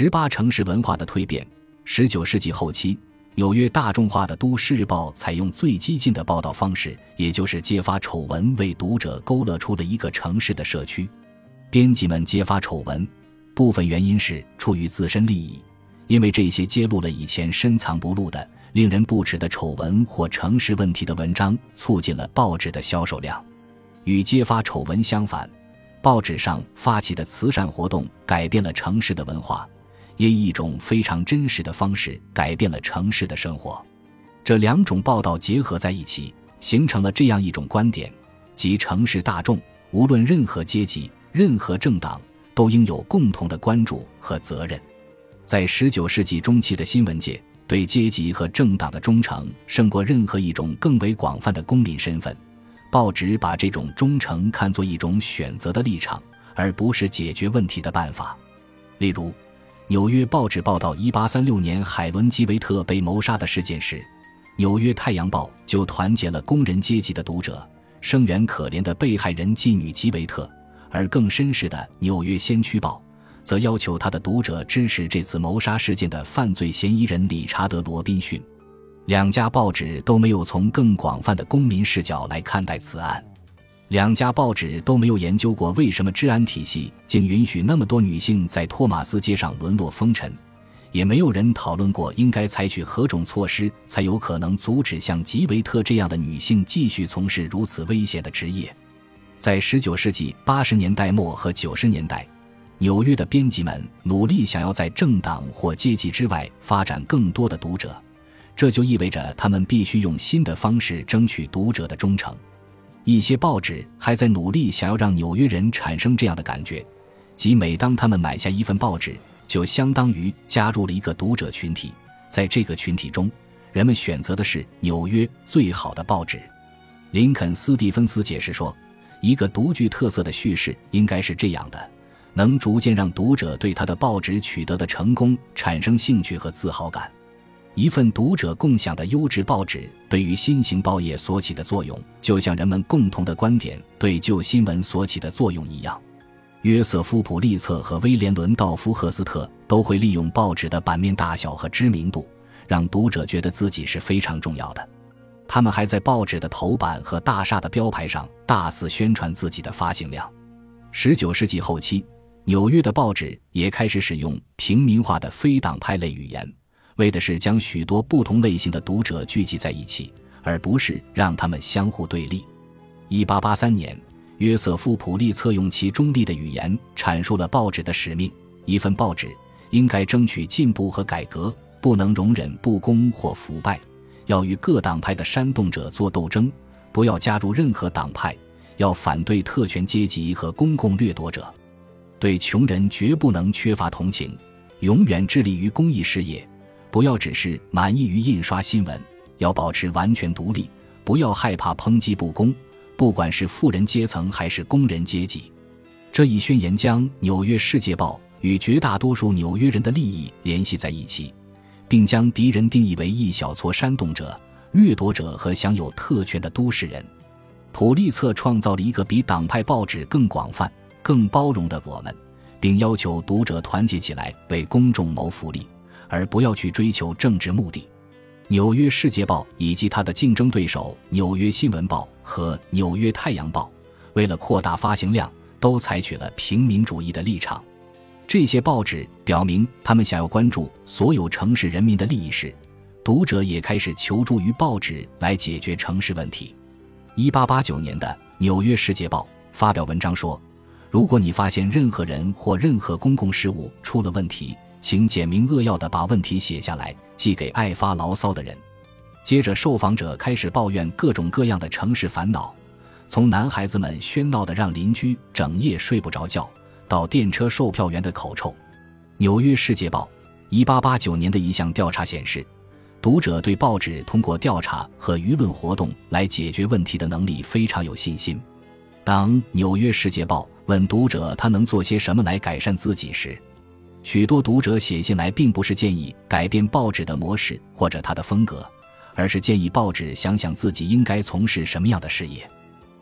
十八城市文化的蜕变。十九世纪后期，纽约大众化的都市日报采用最激进的报道方式，也就是揭发丑闻，为读者勾勒出了一个城市的社区。编辑们揭发丑闻，部分原因是出于自身利益，因为这些揭露了以前深藏不露的、令人不齿的丑闻或城市问题的文章，促进了报纸的销售量。与揭发丑闻相反，报纸上发起的慈善活动改变了城市的文化。也以一种非常真实的方式改变了城市的生活。这两种报道结合在一起，形成了这样一种观点：即城市大众，无论任何阶级、任何政党，都应有共同的关注和责任。在十九世纪中期的新闻界，对阶级和政党的忠诚胜过任何一种更为广泛的公民身份。报纸把这种忠诚看作一种选择的立场，而不是解决问题的办法。例如。纽约报纸报道1836年海伦·吉维特被谋杀的事件时，《纽约太阳报》就团结了工人阶级的读者，声援可怜的被害人妓女吉维特；而更绅士的《纽约先驱报》则要求他的读者支持这次谋杀事件的犯罪嫌疑人理查德·罗宾逊。两家报纸都没有从更广泛的公民视角来看待此案。两家报纸都没有研究过为什么治安体系竟允许那么多女性在托马斯街上沦落风尘，也没有人讨论过应该采取何种措施才有可能阻止像吉维特这样的女性继续从事如此危险的职业。在19世纪80年代末和90年代，纽约的编辑们努力想要在政党或阶级之外发展更多的读者，这就意味着他们必须用新的方式争取读者的忠诚。一些报纸还在努力想要让纽约人产生这样的感觉，即每当他们买下一份报纸，就相当于加入了一个读者群体。在这个群体中，人们选择的是纽约最好的报纸。林肯·斯蒂芬斯解释说：“一个独具特色的叙事应该是这样的，能逐渐让读者对他的报纸取得的成功产生兴趣和自豪感。”一份读者共享的优质报纸对于新型报业所起的作用，就像人们共同的观点对旧新闻所起的作用一样。约瑟夫·普利策和威廉·伦道夫·赫斯特都会利用报纸的版面大小和知名度，让读者觉得自己是非常重要的。他们还在报纸的头版和大厦的标牌上大肆宣传自己的发行量。19世纪后期，纽约的报纸也开始使用平民化的非党派类语言。为的是将许多不同类型的读者聚集在一起，而不是让他们相互对立。一八八三年，约瑟夫·普利策用其中立的语言阐述了报纸的使命：一份报纸应该争取进步和改革，不能容忍不公或腐败，要与各党派的煽动者做斗争，不要加入任何党派，要反对特权阶级和公共掠夺者，对穷人绝不能缺乏同情，永远致力于公益事业。不要只是满意于印刷新闻，要保持完全独立。不要害怕抨击不公，不管是富人阶层还是工人阶级。这一宣言将《纽约世界报》与绝大多数纽约人的利益联系在一起，并将敌人定义为一小撮煽动者、掠夺者和享有特权的都市人。普利策创造了一个比党派报纸更广泛、更包容的我们，并要求读者团结起来为公众谋福利。而不要去追求政治目的，《纽约世界报》以及它的竞争对手《纽约新闻报》和《纽约太阳报》，为了扩大发行量，都采取了平民主义的立场。这些报纸表明，他们想要关注所有城市人民的利益时，读者也开始求助于报纸来解决城市问题。1889年的《纽约世界报》发表文章说：“如果你发现任何人或任何公共事务出了问题。”请简明扼要地把问题写下来，寄给爱发牢骚的人。接着，受访者开始抱怨各种各样的城市烦恼，从男孩子们喧闹的让邻居整夜睡不着觉，到电车售票员的口臭。《纽约世界报》1889年的一项调查显示，读者对报纸通过调查和舆论活动来解决问题的能力非常有信心。当《纽约世界报》问读者他能做些什么来改善自己时，许多读者写信来，并不是建议改变报纸的模式或者它的风格，而是建议报纸想想自己应该从事什么样的事业。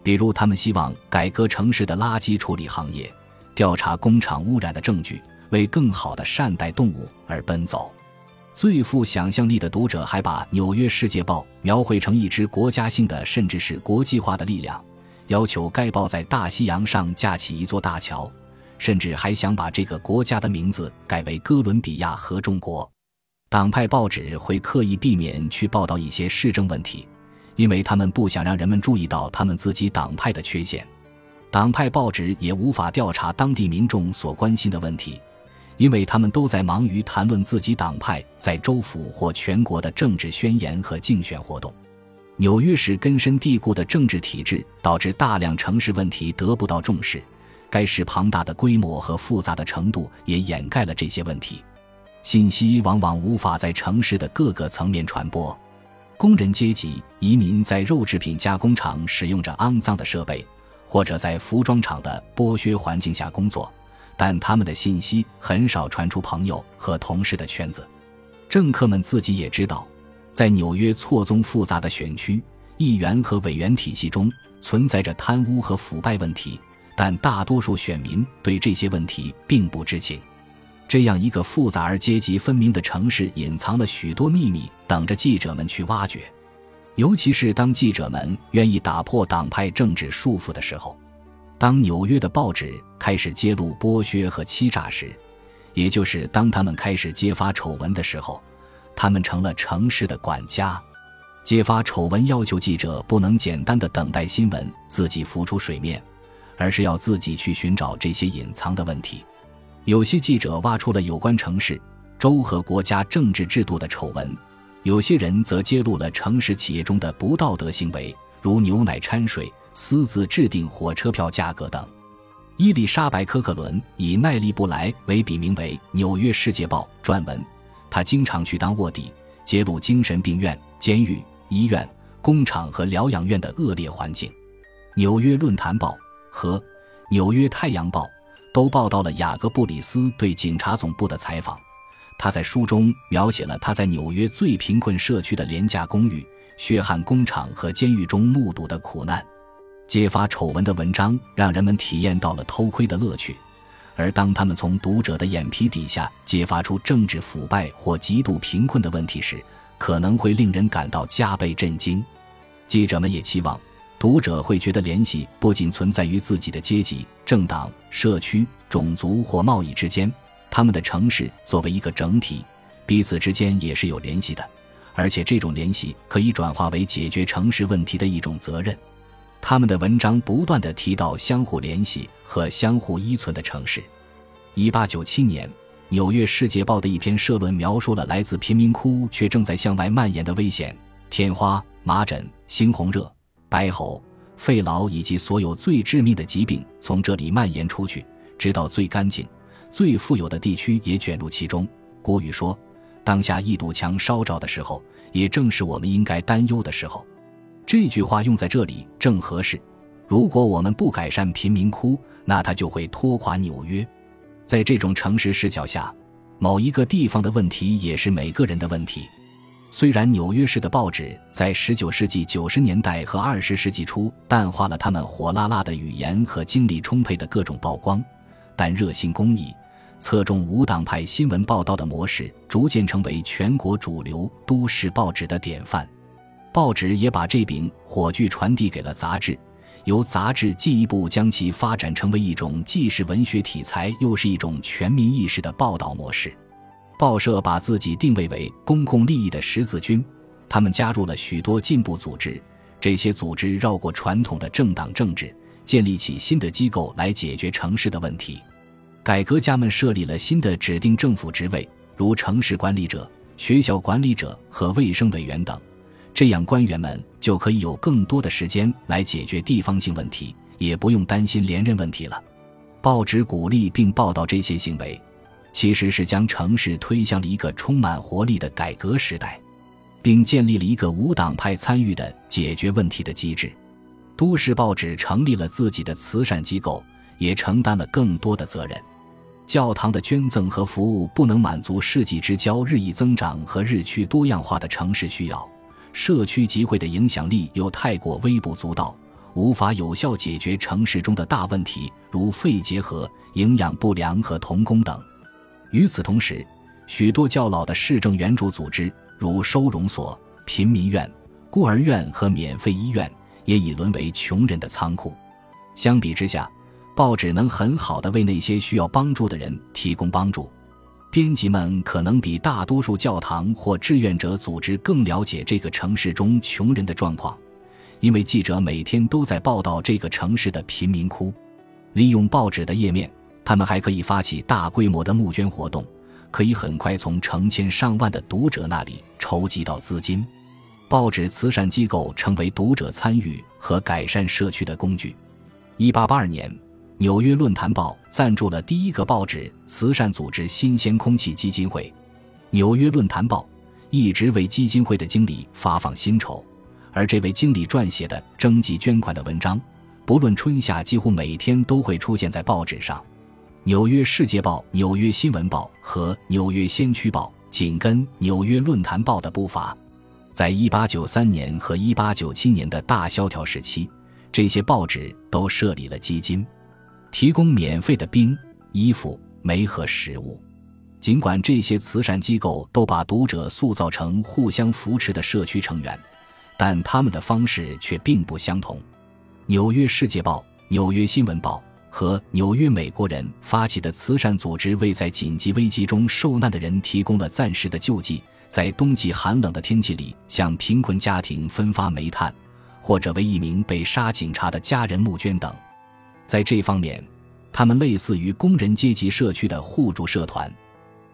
比如，他们希望改革城市的垃圾处理行业，调查工厂污染的证据，为更好的善待动物而奔走。最富想象力的读者还把《纽约世界报》描绘成一支国家性的，甚至是国际化的力量，要求该报在大西洋上架起一座大桥，甚至还想把这个国家的名字改为哥伦比亚合众国。党派报纸会刻意避免去报道一些市政问题，因为他们不想让人们注意到他们自己党派的缺陷。党派报纸也无法调查当地民众所关心的问题。因为他们都在忙于谈论自己党派在州府或全国的政治宣言和竞选活动。纽约市根深蒂固的政治体制导致大量城市问题得不到重视，该市庞大的规模和复杂的程度也掩盖了这些问题。信息往往无法在城市的各个层面传播。工人阶级、移民在肉制品加工厂使用着肮脏的设备，或者在服装厂的剥削环境下工作。但他们的信息很少传出朋友和同事的圈子，政客们自己也知道，在纽约错综复杂的选区、议员和委员体系中存在着贪污和腐败问题，但大多数选民对这些问题并不知情。这样一个复杂而阶级分明的城市，隐藏了许多秘密，等着记者们去挖掘。尤其是当记者们愿意打破党派政治束缚的时候。当纽约的报纸开始揭露剥削和欺诈时，也就是当他们开始揭发丑闻的时候，他们成了城市的管家。揭发丑闻要求记者不能简单的等待新闻自己浮出水面，而是要自己去寻找这些隐藏的问题。有些记者挖出了有关城市、州和国家政治制度的丑闻，有些人则揭露了城市企业中的不道德行为，如牛奶掺水。私自制定火车票价格等。伊丽莎白·科克伦以奈利布莱为笔名为《纽约世界报》撰文，他经常去当卧底，揭露精神病院、监狱、医院、工厂和疗养院的恶劣环境。《纽约论坛报》和《纽约太阳报》都报道了雅各布里斯对警察总部的采访。他在书中描写了他在纽约最贫困社区的廉价公寓、血汗工厂和监狱中目睹的苦难。揭发丑闻的文章让人们体验到了偷窥的乐趣，而当他们从读者的眼皮底下揭发出政治腐败或极度贫困的问题时，可能会令人感到加倍震惊。记者们也期望读者会觉得联系不仅存在于自己的阶级、政党、社区、种族或贸易之间，他们的城市作为一个整体，彼此之间也是有联系的，而且这种联系可以转化为解决城市问题的一种责任。他们的文章不断地提到相互联系和相互依存的城市。一八九七年，《纽约世界报》的一篇社论描述了来自贫民窟却正在向外蔓延的危险：天花、麻疹、猩红热、白喉、肺痨以及所有最致命的疾病从这里蔓延出去，直到最干净、最富有的地区也卷入其中。古语说：“当下一堵墙烧着的时候，也正是我们应该担忧的时候。”这句话用在这里正合适。如果我们不改善贫民窟，那它就会拖垮纽约。在这种诚实视角下，某一个地方的问题也是每个人的问题。虽然纽约市的报纸在19世纪90年代和20世纪初淡化了他们火辣辣的语言和精力充沛的各种曝光，但热心公益、侧重无党派新闻报道的模式逐渐成为全国主流都市报纸的典范。报纸也把这柄火炬传递给了杂志，由杂志进一步将其发展成为一种既是文学题材又是一种全民意识的报道模式。报社把自己定位为公共利益的十字军，他们加入了许多进步组织，这些组织绕过传统的政党政治，建立起新的机构来解决城市的问题。改革家们设立了新的指定政府职位，如城市管理者、学校管理者和卫生委员等。这样，官员们就可以有更多的时间来解决地方性问题，也不用担心连任问题了。报纸鼓励并报道这些行为，其实是将城市推向了一个充满活力的改革时代，并建立了一个无党派参与的解决问题的机制。都市报纸成立了自己的慈善机构，也承担了更多的责任。教堂的捐赠和服务不能满足世纪之交日益增长和日趋多样化的城市需要。社区集会的影响力又太过微不足道，无法有效解决城市中的大问题，如肺结核、营养不良和童工等。与此同时，许多较老的市政援助组织，如收容所、贫民院、孤儿院和免费医院，也已沦为穷人的仓库。相比之下，报纸能很好的为那些需要帮助的人提供帮助。编辑们可能比大多数教堂或志愿者组织更了解这个城市中穷人的状况，因为记者每天都在报道这个城市的贫民窟。利用报纸的页面，他们还可以发起大规模的募捐活动，可以很快从成千上万的读者那里筹集到资金。报纸慈善机构成为读者参与和改善社区的工具。一八八二年。纽约论坛报赞助了第一个报纸慈善组织新鲜空气基金会。纽约论坛报一直为基金会的经理发放薪酬，而这位经理撰写的征集捐款的文章，不论春夏，几乎每天都会出现在报纸上。纽约世界报、纽约新闻报和纽约先驱报紧跟纽约论坛报的步伐。在一八九三年和一八九七年的大萧条时期，这些报纸都设立了基金。提供免费的冰、衣服、煤和食物。尽管这些慈善机构都把读者塑造成互相扶持的社区成员，但他们的方式却并不相同。《纽约世界报》、《纽约新闻报》和《纽约美国人》发起的慈善组织为在紧急危机中受难的人提供了暂时的救济，在冬季寒冷的天气里向贫困家庭分发煤炭，或者为一名被杀警察的家人募捐等。在这方面，他们类似于工人阶级社区的互助社团。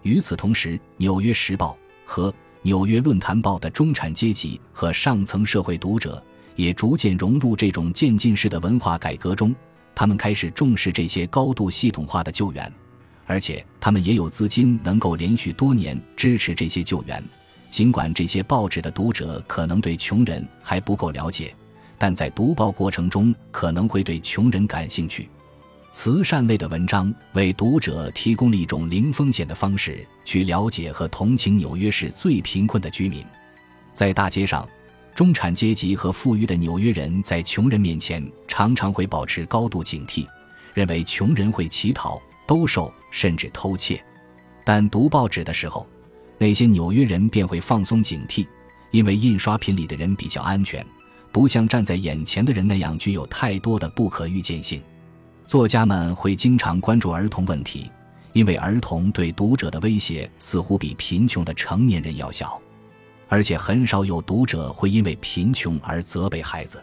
与此同时，《纽约时报》和《纽约论坛报》的中产阶级和上层社会读者也逐渐融入这种渐进式的文化改革中。他们开始重视这些高度系统化的救援，而且他们也有资金能够连续多年支持这些救援。尽管这些报纸的读者可能对穷人还不够了解。但在读报过程中可能会对穷人感兴趣。慈善类的文章为读者提供了一种零风险的方式去了解和同情纽约市最贫困的居民。在大街上，中产阶级和富裕的纽约人在穷人面前常常会保持高度警惕，认为穷人会乞讨、兜售甚至偷窃。但读报纸的时候，那些纽约人便会放松警惕，因为印刷品里的人比较安全。不像站在眼前的人那样具有太多的不可预见性。作家们会经常关注儿童问题，因为儿童对读者的威胁似乎比贫穷的成年人要小，而且很少有读者会因为贫穷而责备孩子。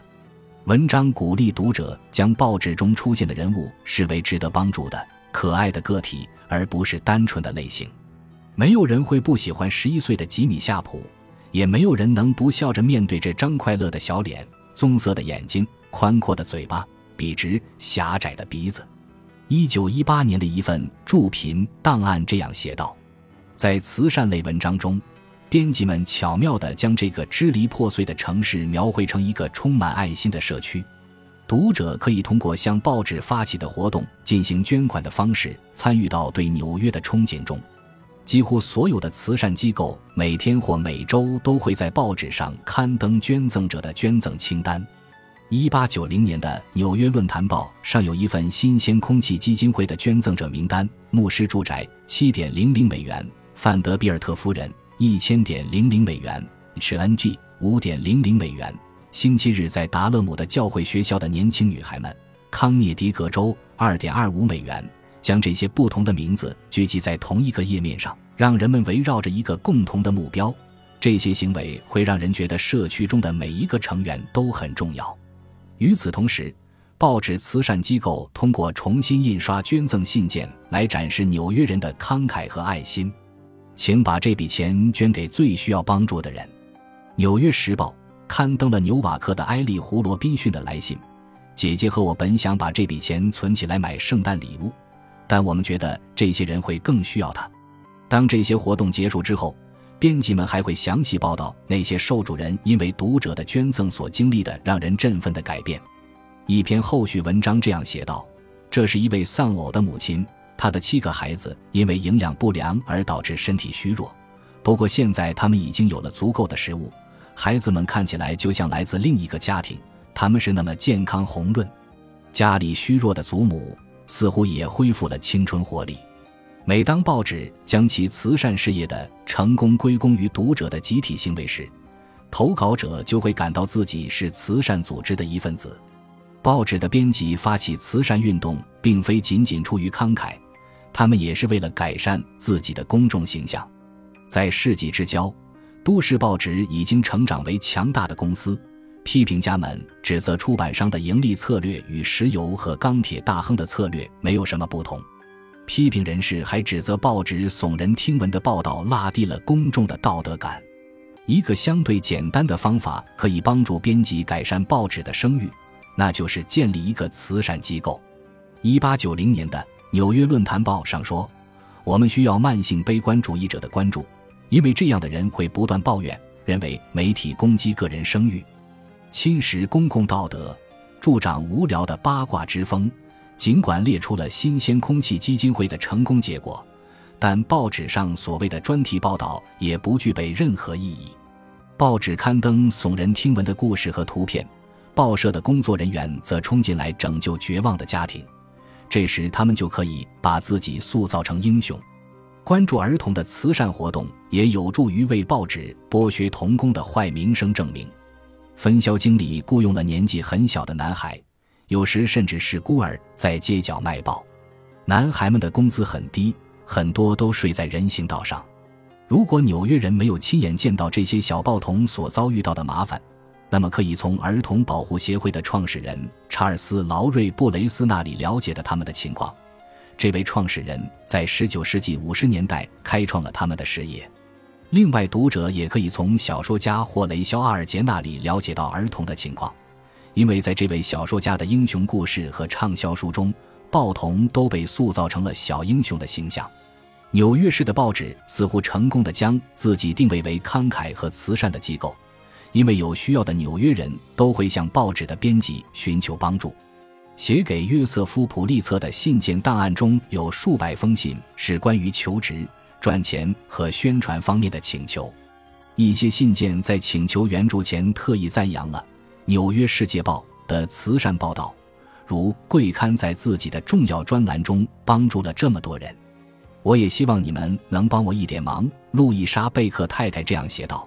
文章鼓励读者将报纸中出现的人物视为值得帮助的可爱的个体，而不是单纯的类型。没有人会不喜欢十一岁的吉米夏普。也没有人能不笑着面对这张快乐的小脸、棕色的眼睛、宽阔的嘴巴、笔直狭窄的鼻子。一九一八年的一份助贫档案这样写道：在慈善类文章中，编辑们巧妙地将这个支离破碎的城市描绘成一个充满爱心的社区。读者可以通过向报纸发起的活动进行捐款的方式，参与到对纽约的憧憬中。几乎所有的慈善机构每天或每周都会在报纸上刊登捐赠者的捐赠清单。一八九零年的《纽约论坛报》上有一份新鲜空气基金会的捐赠者名单：牧师住宅七点零零美元，范德比尔特夫人一千点零零美元，是 N.G. 五点零零美元。星期日在达勒姆的教会学校的年轻女孩们，康涅狄格州二点二五美元。将这些不同的名字聚集在同一个页面上，让人们围绕着一个共同的目标。这些行为会让人觉得社区中的每一个成员都很重要。与此同时，报纸慈善机构通过重新印刷捐赠信件来展示纽约人的慷慨和爱心。请把这笔钱捐给最需要帮助的人。《纽约时报》刊登了纽瓦克的埃利·胡罗宾逊的来信：“姐姐和我本想把这笔钱存起来买圣诞礼物。”但我们觉得这些人会更需要它。当这些活动结束之后，编辑们还会详细报道那些受助人因为读者的捐赠所经历的让人振奋的改变。一篇后续文章这样写道：“这是一位丧偶的母亲，他的七个孩子因为营养不良而导致身体虚弱。不过现在他们已经有了足够的食物，孩子们看起来就像来自另一个家庭，他们是那么健康红润。家里虚弱的祖母。”似乎也恢复了青春活力。每当报纸将其慈善事业的成功归功于读者的集体行为时，投稿者就会感到自己是慈善组织的一份子。报纸的编辑发起慈善运动，并非仅仅出于慷慨，他们也是为了改善自己的公众形象。在世纪之交，都市报纸已经成长为强大的公司。批评家们指责出版商的盈利策略与石油和钢铁大亨的策略没有什么不同。批评人士还指责报纸耸人听闻的报道拉低了公众的道德感。一个相对简单的方法可以帮助编辑改善报纸的声誉，那就是建立一个慈善机构。一八九零年的《纽约论坛报》上说：“我们需要慢性悲观主义者的关注，因为这样的人会不断抱怨，认为媒体攻击个人声誉。”侵蚀公共道德，助长无聊的八卦之风。尽管列出了新鲜空气基金会的成功结果，但报纸上所谓的专题报道也不具备任何意义。报纸刊登耸人听闻的故事和图片，报社的工作人员则冲进来拯救绝望的家庭。这时，他们就可以把自己塑造成英雄。关注儿童的慈善活动也有助于为报纸剥削童工的坏名声证明。分销经理雇佣了年纪很小的男孩，有时甚至是孤儿，在街角卖报。男孩们的工资很低，很多都睡在人行道上。如果纽约人没有亲眼见到这些小报童所遭遇到的麻烦，那么可以从儿童保护协会的创始人查尔斯·劳瑞·布雷斯那里了解的他们的情况。这位创始人在19世纪50年代开创了他们的事业。另外，读者也可以从小说家霍雷肖·阿尔杰那里了解到儿童的情况，因为在这位小说家的英雄故事和畅销书中，报童都被塑造成了小英雄的形象。纽约市的报纸似乎成功的将自己定位为慷慨和慈善的机构，因为有需要的纽约人都会向报纸的编辑寻求帮助。写给约瑟夫·普利策的信件档案中有数百封信是关于求职。赚钱和宣传方面的请求，一些信件在请求援助前特意赞扬了《纽约世界报》的慈善报道，如贵刊在自己的重要专栏中帮助了这么多人。我也希望你们能帮我一点忙。路易莎·贝克太太这样写道：“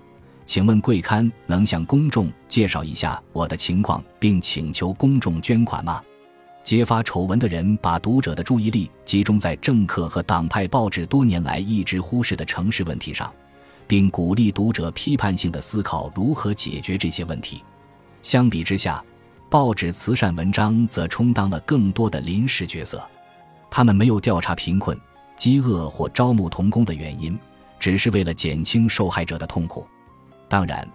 请问贵刊能向公众介绍一下我的情况，并请求公众捐款吗？”揭发丑闻的人把读者的注意力集中在政客和党派报纸多年来一直忽视的城市问题上，并鼓励读者批判性的思考如何解决这些问题。相比之下，报纸慈善文章则充当了更多的临时角色。他们没有调查贫困、饥饿或招募童工的原因，只是为了减轻受害者的痛苦。当然，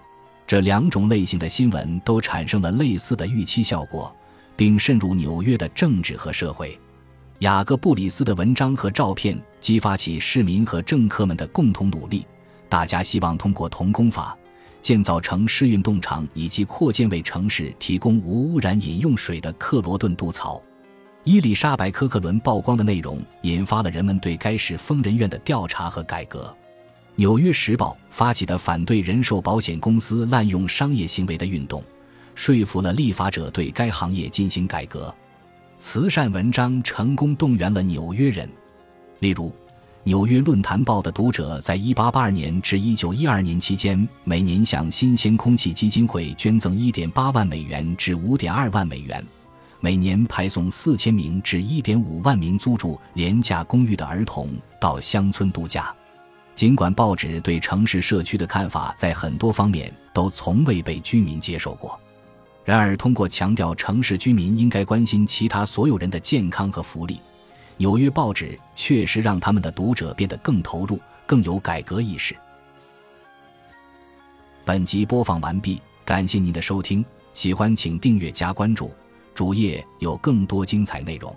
这两种类型的新闻都产生了类似的预期效果。并渗入纽约的政治和社会。雅各布里斯的文章和照片激发起市民和政客们的共同努力。大家希望通过童工法建造城市运动场，以及扩建为城市提供无污染饮用水的克罗顿渡槽。伊丽莎白·科克伦曝光的内容引发了人们对该市疯人院的调查和改革。《纽约时报》发起的反对人寿保险公司滥用商业行为的运动。说服了立法者对该行业进行改革，慈善文章成功动员了纽约人。例如，《纽约论坛报》的读者在1882年至1912年期间，每年向新鲜空气基金会捐赠1.8万美元至5.2万美元，每年派送4000名至1.5万名租住廉价公寓的儿童到乡村度假。尽管报纸对城市社区的看法在很多方面都从未被居民接受过。然而，通过强调城市居民应该关心其他所有人的健康和福利，纽约报纸确实让他们的读者变得更投入、更有改革意识。本集播放完毕，感谢您的收听，喜欢请订阅加关注，主页有更多精彩内容。